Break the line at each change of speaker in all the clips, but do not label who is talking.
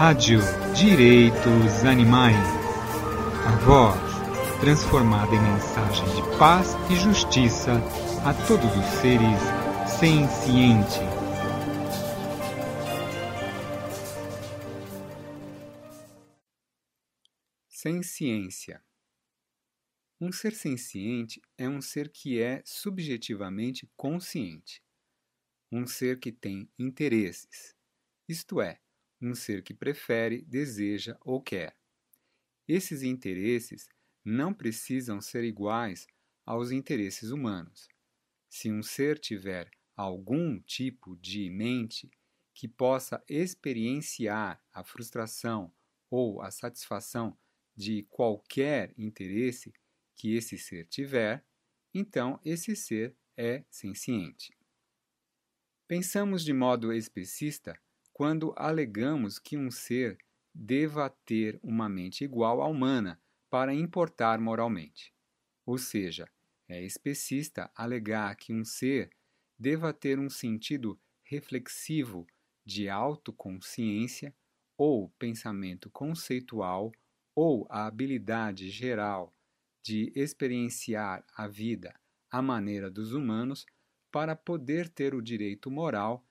Rádio Direitos Animais. A voz transformada em mensagem de paz e justiça a todos os seres sencientes. Senciência. Um ser senciente é um ser que é subjetivamente consciente. Um ser que tem interesses, isto é, um ser que prefere, deseja ou quer. Esses interesses não precisam ser iguais aos interesses humanos. Se um ser tiver algum tipo de mente que possa experienciar a frustração ou a satisfação de qualquer interesse que esse ser tiver, então esse ser é senciente. Pensamos de modo especista quando alegamos que um ser deva ter uma mente igual à humana para importar moralmente. Ou seja, é especista alegar que um ser deva ter um sentido reflexivo de autoconsciência ou pensamento conceitual ou a habilidade geral de experienciar a vida à maneira dos humanos para poder ter o direito moral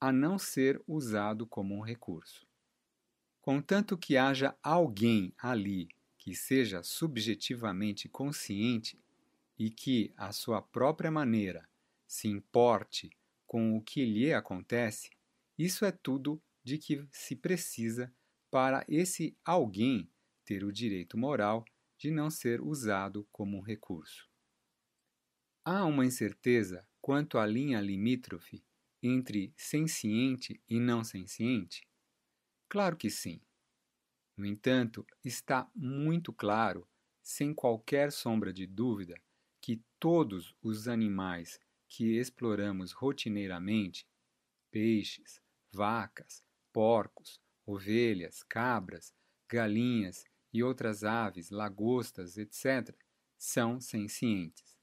a não ser usado como um recurso. Contanto que haja alguém ali que seja subjetivamente consciente e que, à sua própria maneira, se importe com o que lhe acontece, isso é tudo de que se precisa para esse alguém ter o direito moral de não ser usado como um recurso. Há uma incerteza quanto à linha limítrofe entre senciente e não senciente? Claro que sim. No entanto, está muito claro, sem qualquer sombra de dúvida, que todos os animais que exploramos rotineiramente peixes, vacas, porcos, ovelhas, cabras, galinhas e outras aves, lagostas, etc., são sencientes.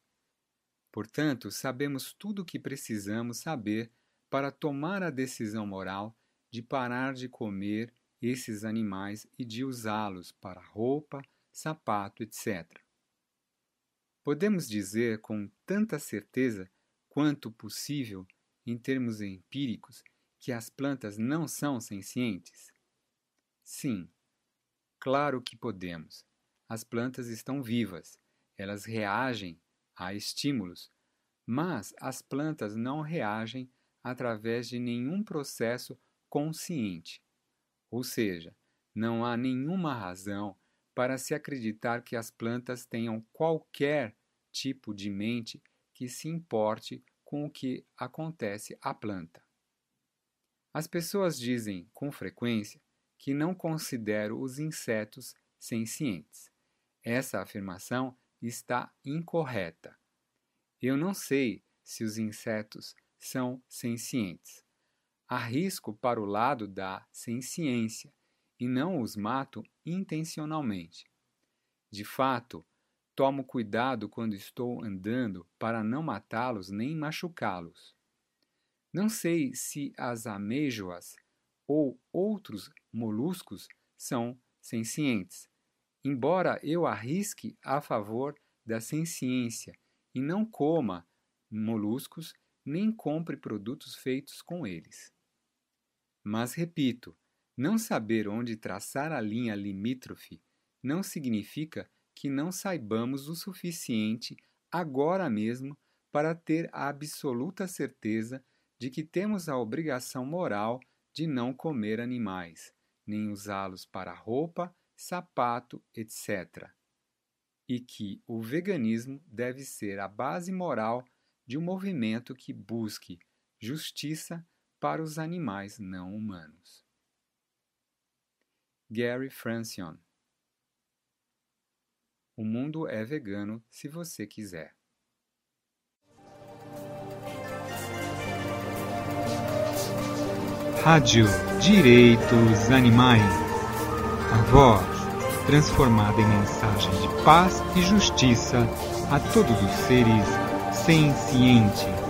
Portanto, sabemos tudo o que precisamos saber para tomar a decisão moral de parar de comer esses animais e de usá-los para roupa, sapato, etc. Podemos dizer com tanta certeza quanto possível, em termos empíricos, que as plantas não são sencientes? Sim, claro que podemos. As plantas estão vivas, elas reagem a estímulos, mas as plantas não reagem através de nenhum processo consciente. Ou seja, não há nenhuma razão para se acreditar que as plantas tenham qualquer tipo de mente que se importe com o que acontece à planta. As pessoas dizem com frequência que não consideram os insetos sencientes. Essa afirmação está incorreta. Eu não sei se os insetos são sencientes. Arrisco para o lado da senciência e não os mato intencionalmente. De fato, tomo cuidado quando estou andando para não matá-los nem machucá-los. Não sei se as amêijoas ou outros moluscos são sencientes, embora eu arrisque a favor da senciência e não coma moluscos nem compre produtos feitos com eles. Mas repito, não saber onde traçar a linha limítrofe não significa que não saibamos o suficiente agora mesmo para ter a absoluta certeza de que temos a obrigação moral de não comer animais, nem usá-los para roupa, sapato, etc. E que o veganismo deve ser a base moral de um movimento que busque justiça para os animais não humanos. Gary Francione O mundo é vegano se você quiser. Rádio Direitos Animais. A voz transformada em mensagem de paz e justiça a todos os seres senciente